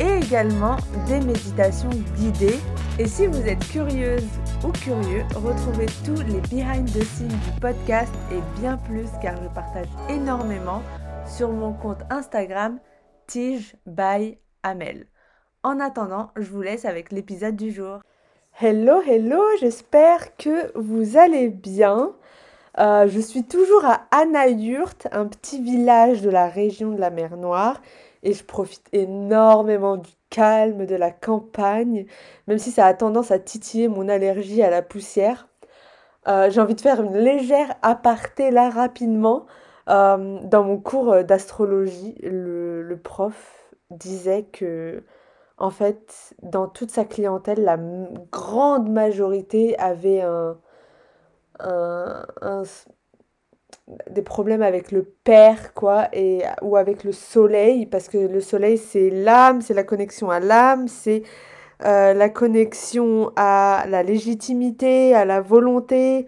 et également des méditations guidées. Et si vous êtes curieuse ou curieux, retrouvez tous les behind the scenes du podcast et bien plus car je partage énormément sur mon compte Instagram Tige by. En attendant, je vous laisse avec l'épisode du jour. Hello, hello, j'espère que vous allez bien. Euh, je suis toujours à Anayurt, un petit village de la région de la mer Noire, et je profite énormément du calme de la campagne, même si ça a tendance à titiller mon allergie à la poussière. Euh, j'ai envie de faire une légère aparté là rapidement. Euh, dans mon cours d'astrologie, le, prof disait que, en fait, dans toute sa clientèle, la grande majorité avait un, des problèmes avec le père, quoi, et, ou avec le soleil, parce que le soleil, c'est l'âme, c'est la connexion à l'âme, c'est euh, la connexion à la légitimité, à la volonté,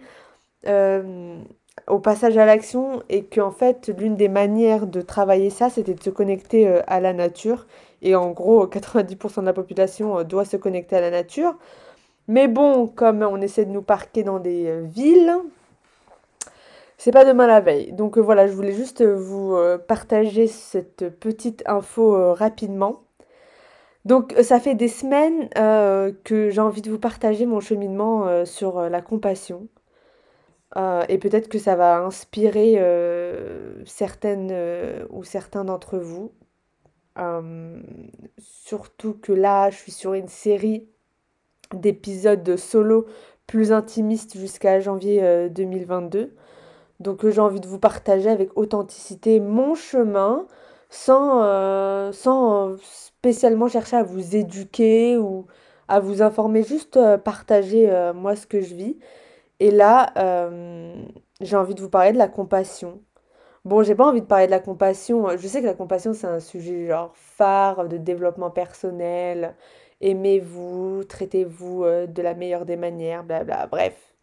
euh, au passage à l'action, et qu'en fait, l'une des manières de travailler ça, c'était de se connecter euh, à la nature. Et en gros, 90% de la population doit se connecter à la nature. Mais bon, comme on essaie de nous parquer dans des villes, c'est pas demain la veille. Donc euh, voilà, je voulais juste vous euh, partager cette petite info rapidement. Donc ça fait des semaines que j'ai envie de vous partager mon cheminement sur la compassion. et peut-être que ça va inspirer certaines ou certains d'entre vous. surtout que là, je suis sur une série d'épisodes solo plus intimistes jusqu'à janvier 2022. Euh, Donc euh, j'ai envie de vous partager avec authenticité mon chemin sans, euh, sans spécialement chercher à vous éduquer ou à vous informer, juste partager moi ce que je vis. Et là, j'ai envie de vous parler de la compassion. Bon, j'ai pas envie de parler de la compassion. Je sais que la compassion, c'est un sujet genre phare de développement personnel aimez-vous, traitez-vous euh, de la meilleure des manières, blabla. Bref,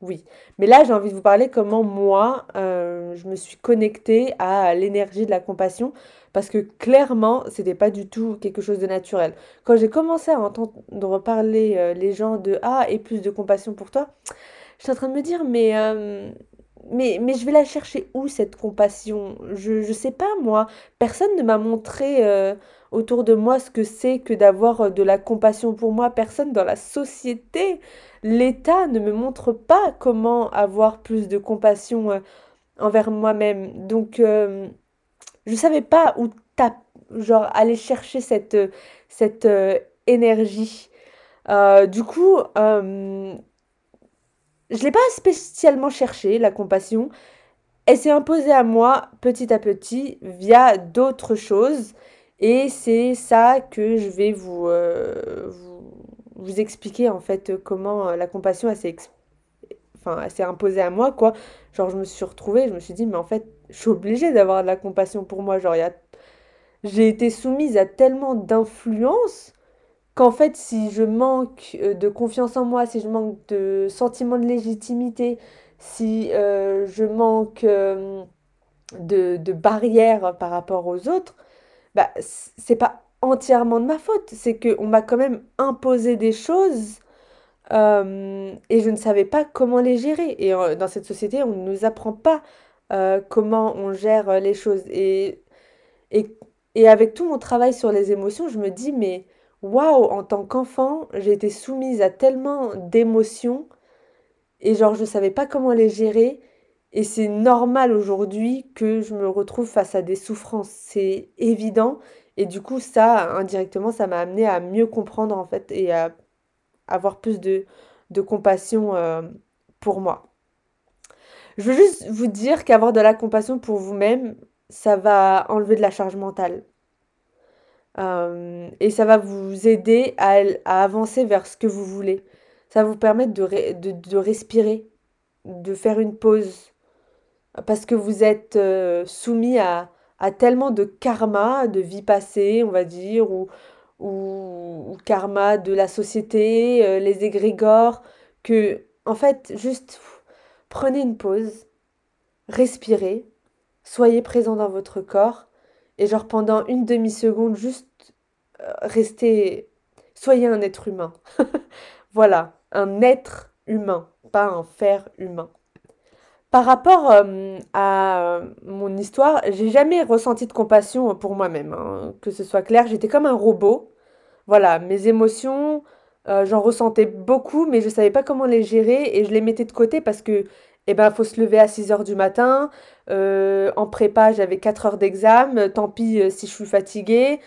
oui. Mais là, j'ai envie de vous parler comment moi, euh, je me suis connectée à l'énergie de la compassion parce que clairement, c'était pas du tout quelque chose de naturel. Quand j'ai commencé à entendre parler euh, les gens de ah et plus de compassion pour toi, j'étais en train de me dire mais mais, je vais la chercher où cette compassion? Je ne sais pas moi. Personne ne m'a montré autour de moi ce que c'est que d'avoir euh, de la compassion pour moi. Personne dans la société, l'État ne me montre pas comment avoir plus de compassion euh, envers moi-même. Donc, euh, je ne savais pas où genre aller chercher cette, cette énergie. du coup, je ne l'ai pas spécialement cherché, la compassion. Elle s'est imposée à moi petit à petit via d'autres choses. Et c'est ça que je vais vous, euh, vous, expliquer en fait comment euh, la compassion s'est enfin, imposée à moi quoi. Genre je me suis retrouvée, je me suis dit mais en fait je suis obligée d'avoir de la compassion pour moi. Genre j'ai été soumise à tellement d'influence qu'en fait si je manque euh, de confiance en moi, si je manque de sentiment de légitimité, si je manque de, de barrières par rapport aux autres, bah, c'est pas entièrement de ma faute. C'est qu'on m'a quand même imposé des choses euh, et je ne savais pas comment les gérer. Et euh, dans cette société, on ne nous apprend pas euh, comment on gère les choses. Et, et, et, avec tout mon travail sur les émotions, je me dis, mais waouh, en tant qu'enfant, j'ai été soumise à tellement d'émotions et genre, je ne savais pas comment les gérer. Et c'est normal aujourd'hui que je me retrouve face à des souffrances. C'est évident. Et du coup, ça, indirectement, ça m'a amené à mieux comprendre en fait et à avoir plus de, de compassion euh, pour moi. Je veux juste vous dire qu'avoir de la compassion pour vous-même, ça va enlever de la charge mentale. Euh, et ça va vous aider à, à, avancer vers ce que vous voulez. Ça va vous permettre de, de, de respirer de faire une pause parce que vous êtes euh, soumis à, à tellement de karma, de vie passée, on va dire, ou, ou, karma de la société, euh, les égrégores, que, en fait, juste prenez une pause, respirez, soyez présent dans votre corps, et genre pendant une demi-seconde, juste euh, restez, soyez un être humain. voilà, un être humain, pas un faire humain. Par rapport euh, à mon histoire, j'ai jamais ressenti de compassion pour moi-même, hein, que ce soit clair. J'étais comme un robot. Voilà, mes émotions, euh, j'en ressentais beaucoup, mais je savais pas comment les gérer et je les mettais de côté parce que, eh ben, faut se lever à 6 heures du matin. Euh, en prépa, j'avais 4 heures d'examen. Tant pis si je suis fatiguée.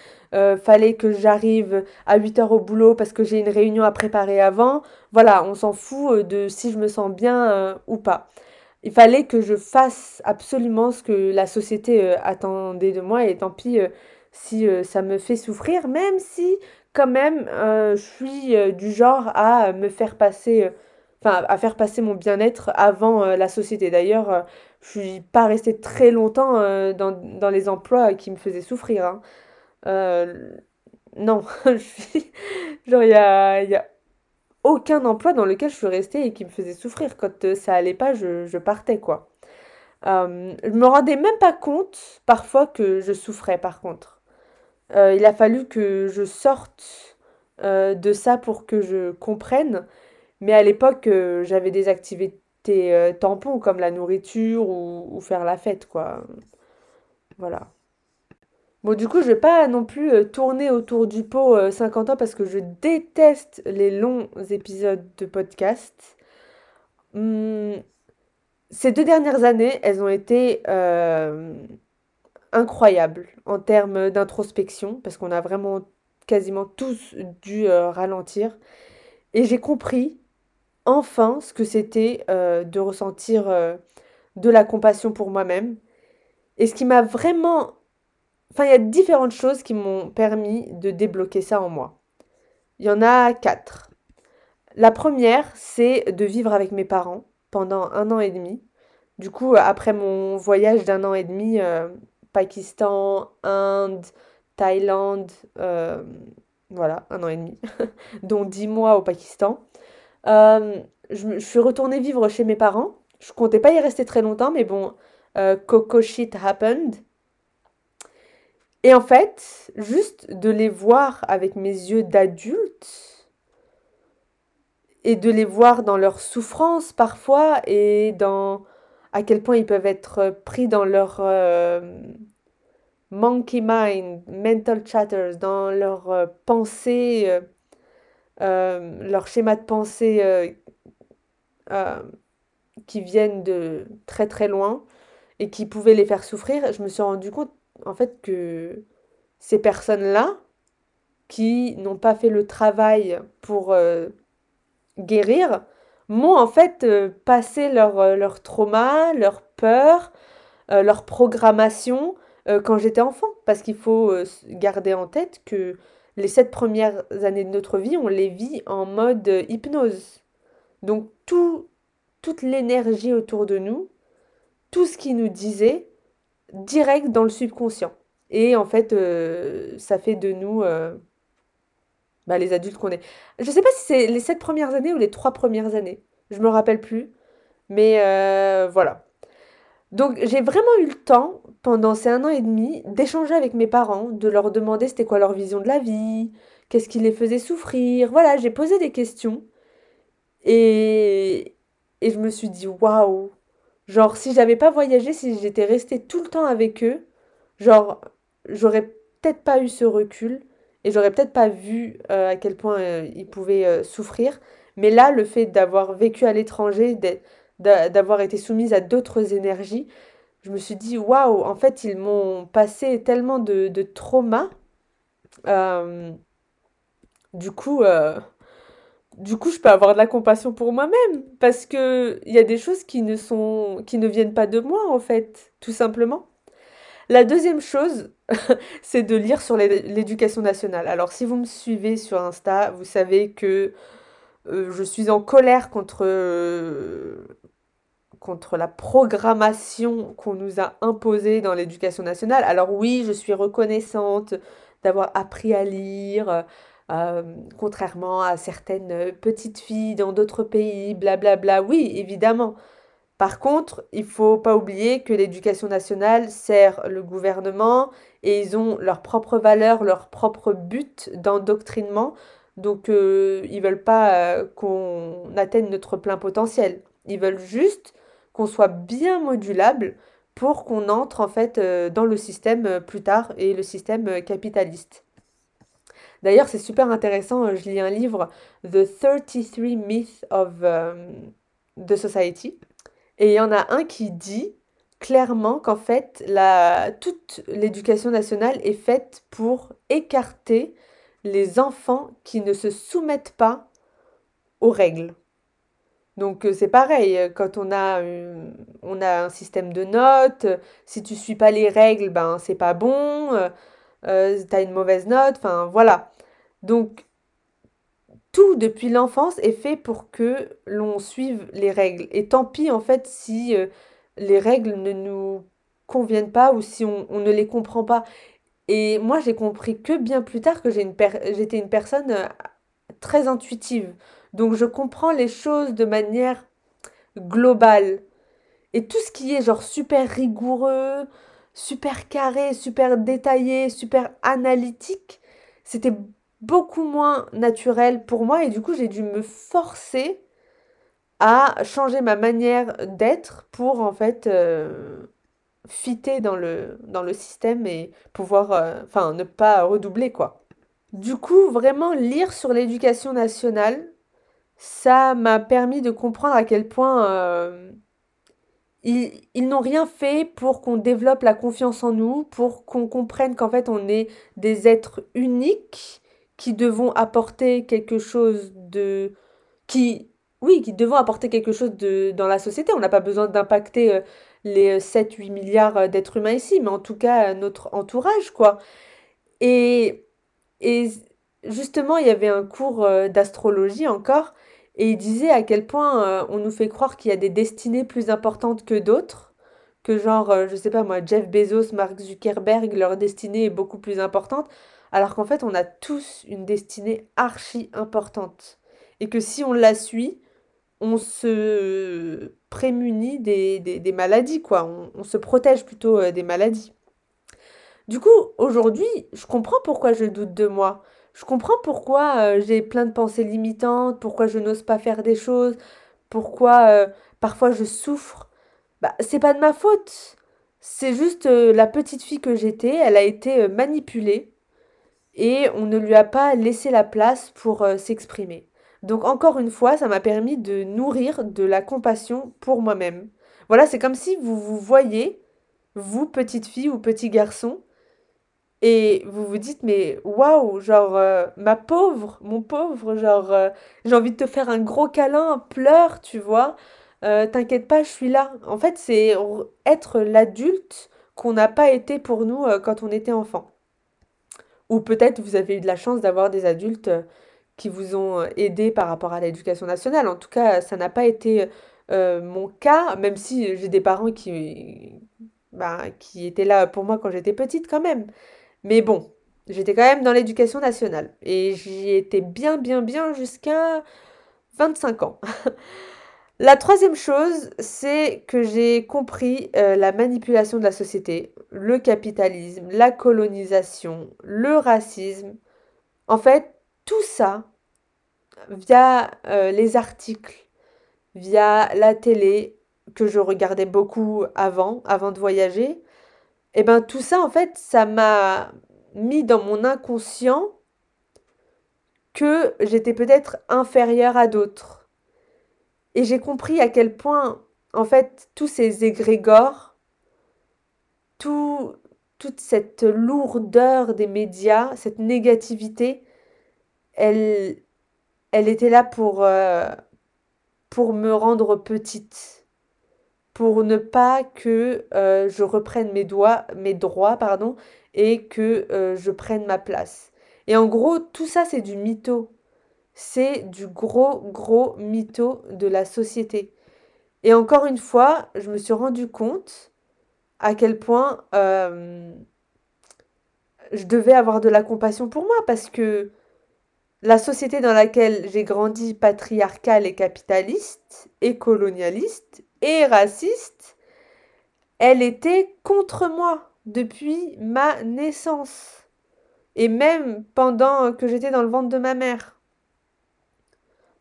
fallait que j'arrive à 8 heures au boulot parce que j'ai une réunion à préparer avant. Voilà, on s'en fout de si je me sens bien ou pas il fallait que je fasse absolument ce que la société euh, attendait de moi et tant pis euh, si euh, ça me fait souffrir, même si quand même je suis du genre à me faire passer, enfin à faire passer mon bien-être avant la société. D'ailleurs, je suis pas restée très longtemps dans, dans, les emplois qui me faisaient souffrir. Hein. non, je suis genre il y a, y a aucun emploi dans lequel je suis restée et qui me faisait souffrir. Quand euh, ça allait pas, je, partais, quoi. Euh, je me rendais même pas compte parfois que je souffrais, par contre. Euh, il a fallu que je sorte de ça pour que je comprenne. Mais à l'époque, j'avais des activités tampons comme la nourriture ou, faire la fête, quoi. Voilà. Bon, du coup, je vais pas non plus euh, tourner autour du pot 50 euh, ans parce que je déteste les longs épisodes de podcast. Hum, ces deux dernières années, elles ont été euh, incroyables en termes d'introspection parce qu'on a vraiment quasiment tous dû ralentir. Et j'ai compris enfin ce que c'était de ressentir de la compassion pour moi-même. Et ce qui m'a vraiment Enfin, il y a différentes choses qui m'ont permis de débloquer ça en moi. Il y en a quatre. La première, c'est de vivre avec mes parents pendant un an et demi. Du coup, après mon voyage d'un an et demi, euh, Pakistan, Inde, Thaïlande, euh, voilà, un an et demi, dont dix mois au Pakistan, euh, je, suis retournée vivre chez mes parents. Je comptais pas y rester très longtemps, mais bon, Coco shit happened. Et en fait, juste de les voir avec mes yeux d'adulte et de les voir dans leur souffrance parfois et dans à quel point ils peuvent être pris dans leur euh, monkey mind, mental chatters, dans leur euh, pensée, euh, leur schéma de pensée qui viennent de très très loin et qui pouvaient les faire souffrir, je me suis rendu compte en fait que ces personnes-là, qui n'ont pas fait le travail pour euh, guérir, m'ont en fait euh, passé leur, euh, leur, trauma, leur peur, leur programmation quand j'étais enfant. Parce qu'il faut garder en tête que les sept premières années de notre vie, on les vit en mode hypnose. Donc tout, toute l'énergie autour de nous, tout ce qui nous disait, direct dans le subconscient. Et en fait, euh, ça fait de nous euh, bah, les adultes qu'on est. Je ne sais pas si c'est les sept premières années ou les trois premières années. Je me rappelle plus. Mais euh, voilà. Donc j'ai vraiment eu le temps, pendant ces un an et demi, d'échanger avec mes parents, de leur demander c'était quoi leur vision de la vie, qu'est-ce qui les faisait souffrir. Voilà, j'ai posé des questions. Et, et je me suis dit, waouh, Genre, si j'avais pas voyagé, si j'étais restée tout le temps avec eux, genre, j'aurais peut-être pas eu ce recul et j'aurais peut-être pas vu euh, à quel point euh, ils pouvaient euh, souffrir. Mais là, le fait d'avoir vécu à l'étranger, d'avoir été soumise à d'autres énergies, je me suis dit, waouh, en fait, ils m'ont passé tellement de, de traumas. du coup, du coup, je peux avoir de la compassion pour moi-même parce que il y a des choses qui ne sont qui ne viennent pas de moi en fait, tout simplement. La deuxième chose, c'est de lire sur l'éducation nationale. Alors si vous me suivez sur Insta, vous savez que euh, je suis en colère contre euh, contre la programmation qu'on nous a imposée dans l'éducation nationale. Alors oui, je suis reconnaissante d'avoir appris à lire, euh, contrairement à certaines petites filles dans d'autres pays, blablabla. Bla bla. Oui, évidemment. Par contre, il faut pas oublier que l'éducation nationale sert le gouvernement et ils ont leurs propres valeurs, leurs propres buts d'endoctrinement. Donc, euh, ils veulent pas euh, qu'on atteigne notre plein potentiel. Ils veulent juste qu'on soit bien modulable pour qu'on entre en fait euh, dans le système euh, plus tard et le système capitaliste. D'ailleurs, c'est super intéressant, je lis un livre, The 33 Myths of the Society, et il y en a un qui dit clairement qu'en fait, la, toute l'éducation nationale est faite pour écarter les enfants qui ne se soumettent pas aux règles. Donc c'est pareil, quand on a, on a un système de notes, si tu suis pas les règles, ben c'est pas bon, tu as une mauvaise note, enfin voilà. Donc tout depuis l'enfance est fait pour que l'on suive les règles. Et tant pis en fait si les règles ne nous conviennent pas ou si on ne les comprend pas. Et moi j'ai compris que bien plus tard que j'étais une personne très intuitive. Donc je comprends les choses de manière globale. Et tout ce qui est genre super rigoureux, super carré, super détaillé, super analytique, c'était beaucoup moins naturel pour moi et du coup j'ai dû me forcer à changer ma manière d'être pour en fait euh, fitter dans le, dans le système et pouvoir, euh, enfin ne pas redoubler quoi. Du coup, vraiment lire sur l'éducation nationale, ça m'a permis de comprendre à quel point euh, ils, ils n'ont rien fait pour qu'on développe la confiance en nous, pour qu'on comprenne qu'en fait on est des êtres uniques qui devons apporter quelque chose de... qui... Oui, qui devons apporter quelque chose de, dans la société. On n'a pas besoin d'impacter euh, les 7-8 milliards euh, d'êtres humains ici, mais en tout cas notre entourage, quoi. Et, et justement, il y avait un cours d'astrologie encore, et il disait à quel point euh, on nous fait croire qu'il y a des destinées plus importantes que d'autres, que genre, euh, je sais pas moi, Jeff Bezos, Mark Zuckerberg, leur destinée est beaucoup plus importante, alors qu'en fait on a tous une destinée archi importante. Et que si on la suit, on se prémunit des, des, maladies, quoi. On, se protège plutôt euh, des maladies. Du coup, aujourd'hui, je comprends pourquoi je doute de moi. Je comprends pourquoi euh, j'ai plein de pensées limitantes, pourquoi je n'ose pas faire des choses, pourquoi euh, parfois je souffre. Bah, c'est pas de ma faute. C'est juste la petite fille que j'étais, elle a été manipulée et on ne lui a pas laissé la place pour s'exprimer. Donc encore une fois, ça m'a permis de nourrir de la compassion pour moi-même. Voilà, c'est comme si vous vous voyez, vous, petite fille ou petit garçon, et vous vous dites, mais waouh, genre, euh, ma pauvre, mon pauvre, genre, euh, j'ai envie de te faire un gros câlin, pleure, tu vois. Euh, t'inquiète pas, je suis là. En fait, c'est être l'adulte qu'on n'a pas été pour nous quand on était enfant. Ou peut-être vous avez eu de la chance d'avoir des adultes qui vous ont aidé par rapport à l'éducation nationale. En tout cas, ça n'a pas été mon cas, même si j'ai des parents qui, bah, qui étaient là pour moi quand j'étais petite quand même. Mais bon, j'étais quand même dans l'éducation nationale. Et j'y étais bien, bien, bien jusqu'à 25 ans. la troisième chose, c'est que j'ai compris euh, la manipulation de la société, le capitalisme, la colonisation, le racisme. En fait, tout ça, via euh, les articles, via la télé, que je regardais beaucoup avant, avant de voyager, et eh ben tout ça, en fait, ça m'a mis dans mon inconscient que j'étais peut-être inférieure à d'autres. Et j'ai compris à quel point, en fait, tous ces égrégores, tout, toute cette lourdeur des médias, cette négativité, elle, elle était là pour, euh, pour me rendre petite pour ne pas que euh, je reprenne mes, doigts, mes droits pardon, et que euh, je prenne ma place. Et en gros, tout ça, c'est du mytho. C'est du gros, gros mytho de la société. Et encore une fois, je me suis rendu compte à quel point je devais avoir de la compassion pour moi parce que la société dans laquelle j'ai grandi, patriarcale et capitaliste, et colonialiste, et raciste, elle était contre moi depuis ma naissance. Et même pendant que j'étais dans le ventre de ma mère.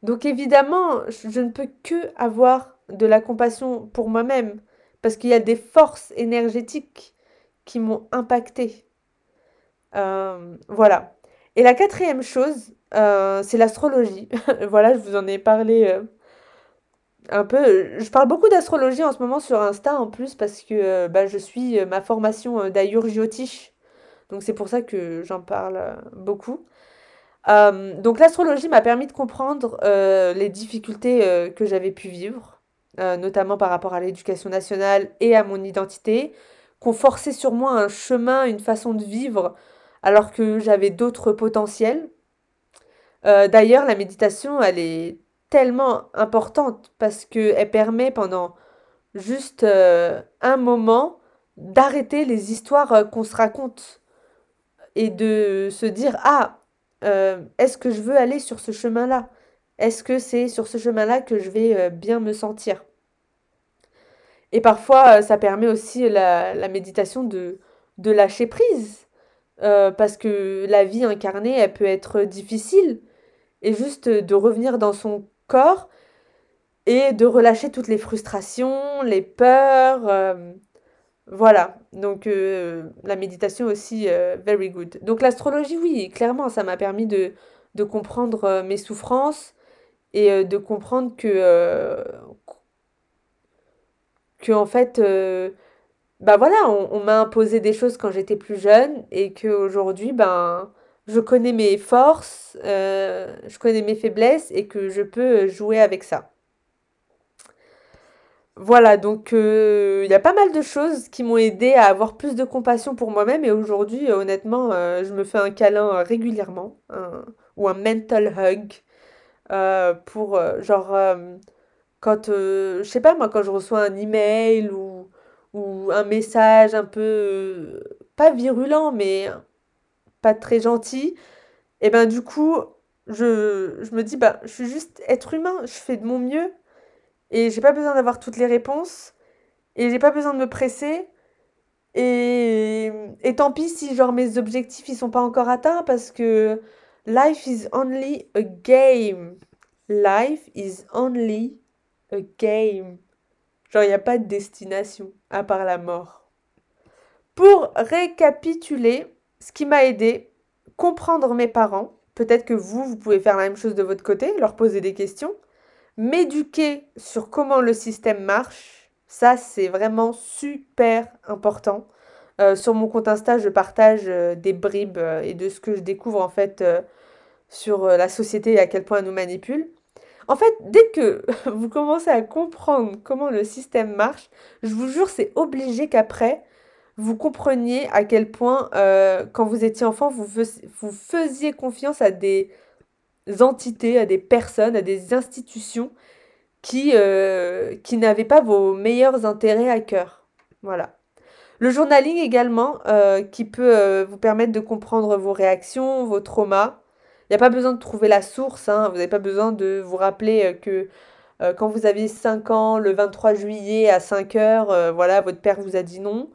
Donc évidemment, je ne peux que avoir de la compassion pour moi-même, parce qu'il y a des forces énergétiques qui m'ont impacté. Euh, voilà. Et la quatrième chose, euh, c'est l'astrologie. voilà, je vous en ai parlé euh, un peu. Je parle beaucoup d'astrologie en ce moment sur Insta en plus parce que bah, je suis ma formation d'Ayur Jyotish. Donc c'est pour ça que j'en parle beaucoup. donc l'astrologie m'a permis de comprendre les difficultés que j'avais pu vivre, notamment par rapport à l'éducation nationale et à mon identité, qu'on forçait sur moi un chemin, une façon de vivre alors que j'avais d'autres potentiels. Euh, d'ailleurs, la méditation, elle est tellement importante parce qu'elle permet pendant juste euh, un moment d'arrêter les histoires euh, qu'on se raconte et de se dire ah est-ce que je veux aller sur ce chemin-là? Est-ce que c'est sur ce chemin-là que je vais bien me sentir? Et parfois, ça permet aussi la, méditation de lâcher prise parce que la vie incarnée, elle peut être difficile. Et juste de revenir dans son corps et de relâcher toutes les frustrations, les peurs. Euh, voilà. Donc euh, la méditation aussi, very good. Donc l'astrologie, oui, clairement, ça m'a permis de, de comprendre mes souffrances et de comprendre que, que en fait, bah voilà, on, m'a imposé des choses quand j'étais plus jeune et qu'aujourd'hui, ben, je connais mes forces, euh, je connais mes faiblesses et que je peux jouer avec ça. Voilà, donc euh, il y a pas mal de choses qui m'ont aidé à avoir plus de compassion pour moi-même et aujourd'hui, euh, honnêtement, je me fais un câlin régulièrement ou un mental hug pour genre quand je sais pas moi quand je reçois un email ou un message un peu, euh, pas virulent, mais pas très gentil, et ben du coup, je, je me dis, bah, je suis juste être humain, je fais de mon mieux, et j'ai pas besoin d'avoir toutes les réponses, et j'ai pas besoin de me presser, et, et tant pis si genre mes objectifs ils sont pas encore atteints, parce que life is only a game. Life is only a game. Genre, il n'y a pas de destination à part la mort. Pour récapituler, ce qui m'a aidé, comprendre mes parents. Peut-être que vous, vous pouvez faire la même chose de votre côté, leur poser des questions. M'éduquer sur comment le système marche. Ça, c'est vraiment super important. Euh, sur mon compte Insta, je partage euh, des bribes euh, et de ce que je découvre en fait sur la société et à quel point elle nous manipule. En fait, dès que vous commencez à comprendre comment le système marche, je vous jure, c'est obligé qu'après, vous compreniez à quel point, euh, quand vous étiez enfant, vous, vous faisiez confiance à des entités, à des personnes, à des institutions qui, euh, qui n'avaient pas vos meilleurs intérêts à cœur. Voilà. Le journaling également, euh, qui peut vous permettre de comprendre vos réactions, vos traumas, il n'y a pas besoin de trouver la source, hein. vous n'avez pas besoin de vous rappeler que quand vous aviez 5 ans, le 23 juillet à 5 heures, voilà, votre père vous a dit non.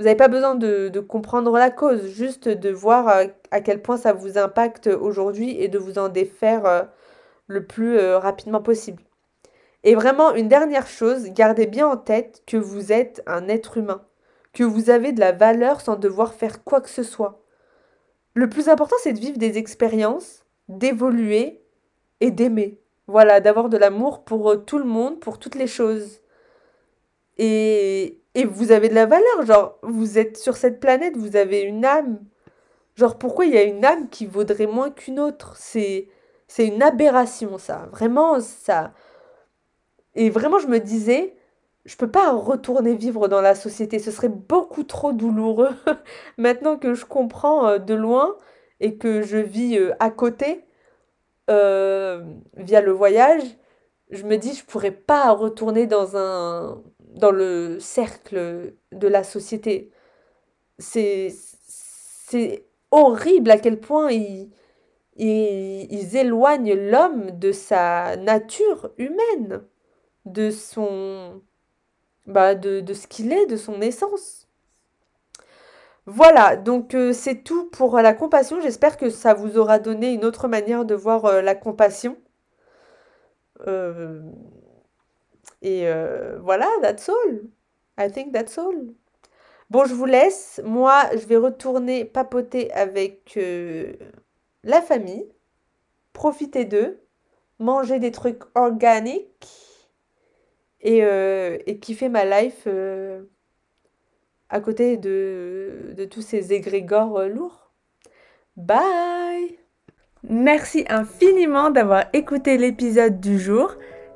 Vous n'avez pas besoin de, comprendre la cause, juste de voir à quel point ça vous impacte aujourd'hui et de vous en défaire le plus rapidement possible. Et vraiment, une dernière chose, gardez bien en tête que vous êtes un être humain, que vous avez de la valeur sans devoir faire quoi que ce soit. Le plus important, c'est de vivre des expériences, d'évoluer et d'aimer. Voilà, d'avoir de l'amour pour euh, tout le monde, pour toutes les choses. Et, et vous avez de la valeur, genre, vous êtes sur cette planète, vous avez une âme. Genre, pourquoi il y a une âme qui vaudrait moins qu'une autre? C'est c'est une aberration, ça. Vraiment, ça. Et vraiment, je me disais, je peux pas retourner vivre dans la société, ce serait beaucoup trop douloureux. Maintenant que je comprends euh, de loin et que je vis euh, à côté euh, via le voyage, je me dis, je pourrais pas retourner dans un, dans le cercle de la société. C'est, horrible à quel point ils, ils, éloignent l'homme de sa nature humaine, de son, bah, de, de ce qu'il est, de son essence. Voilà, donc euh, c'est tout pour la compassion. J'espère que ça vous aura donné une autre manière de voir euh, la compassion. Euh, et voilà, that's all. I think that's all. Bon, je vous laisse. Moi, je vais retourner papoter avec la famille, profiter d'eux, manger des trucs organiques et, et kiffer ma life à côté de, de tous ces égrégores euh, lourds. Bye Merci infiniment d'avoir écouté l'épisode du jour.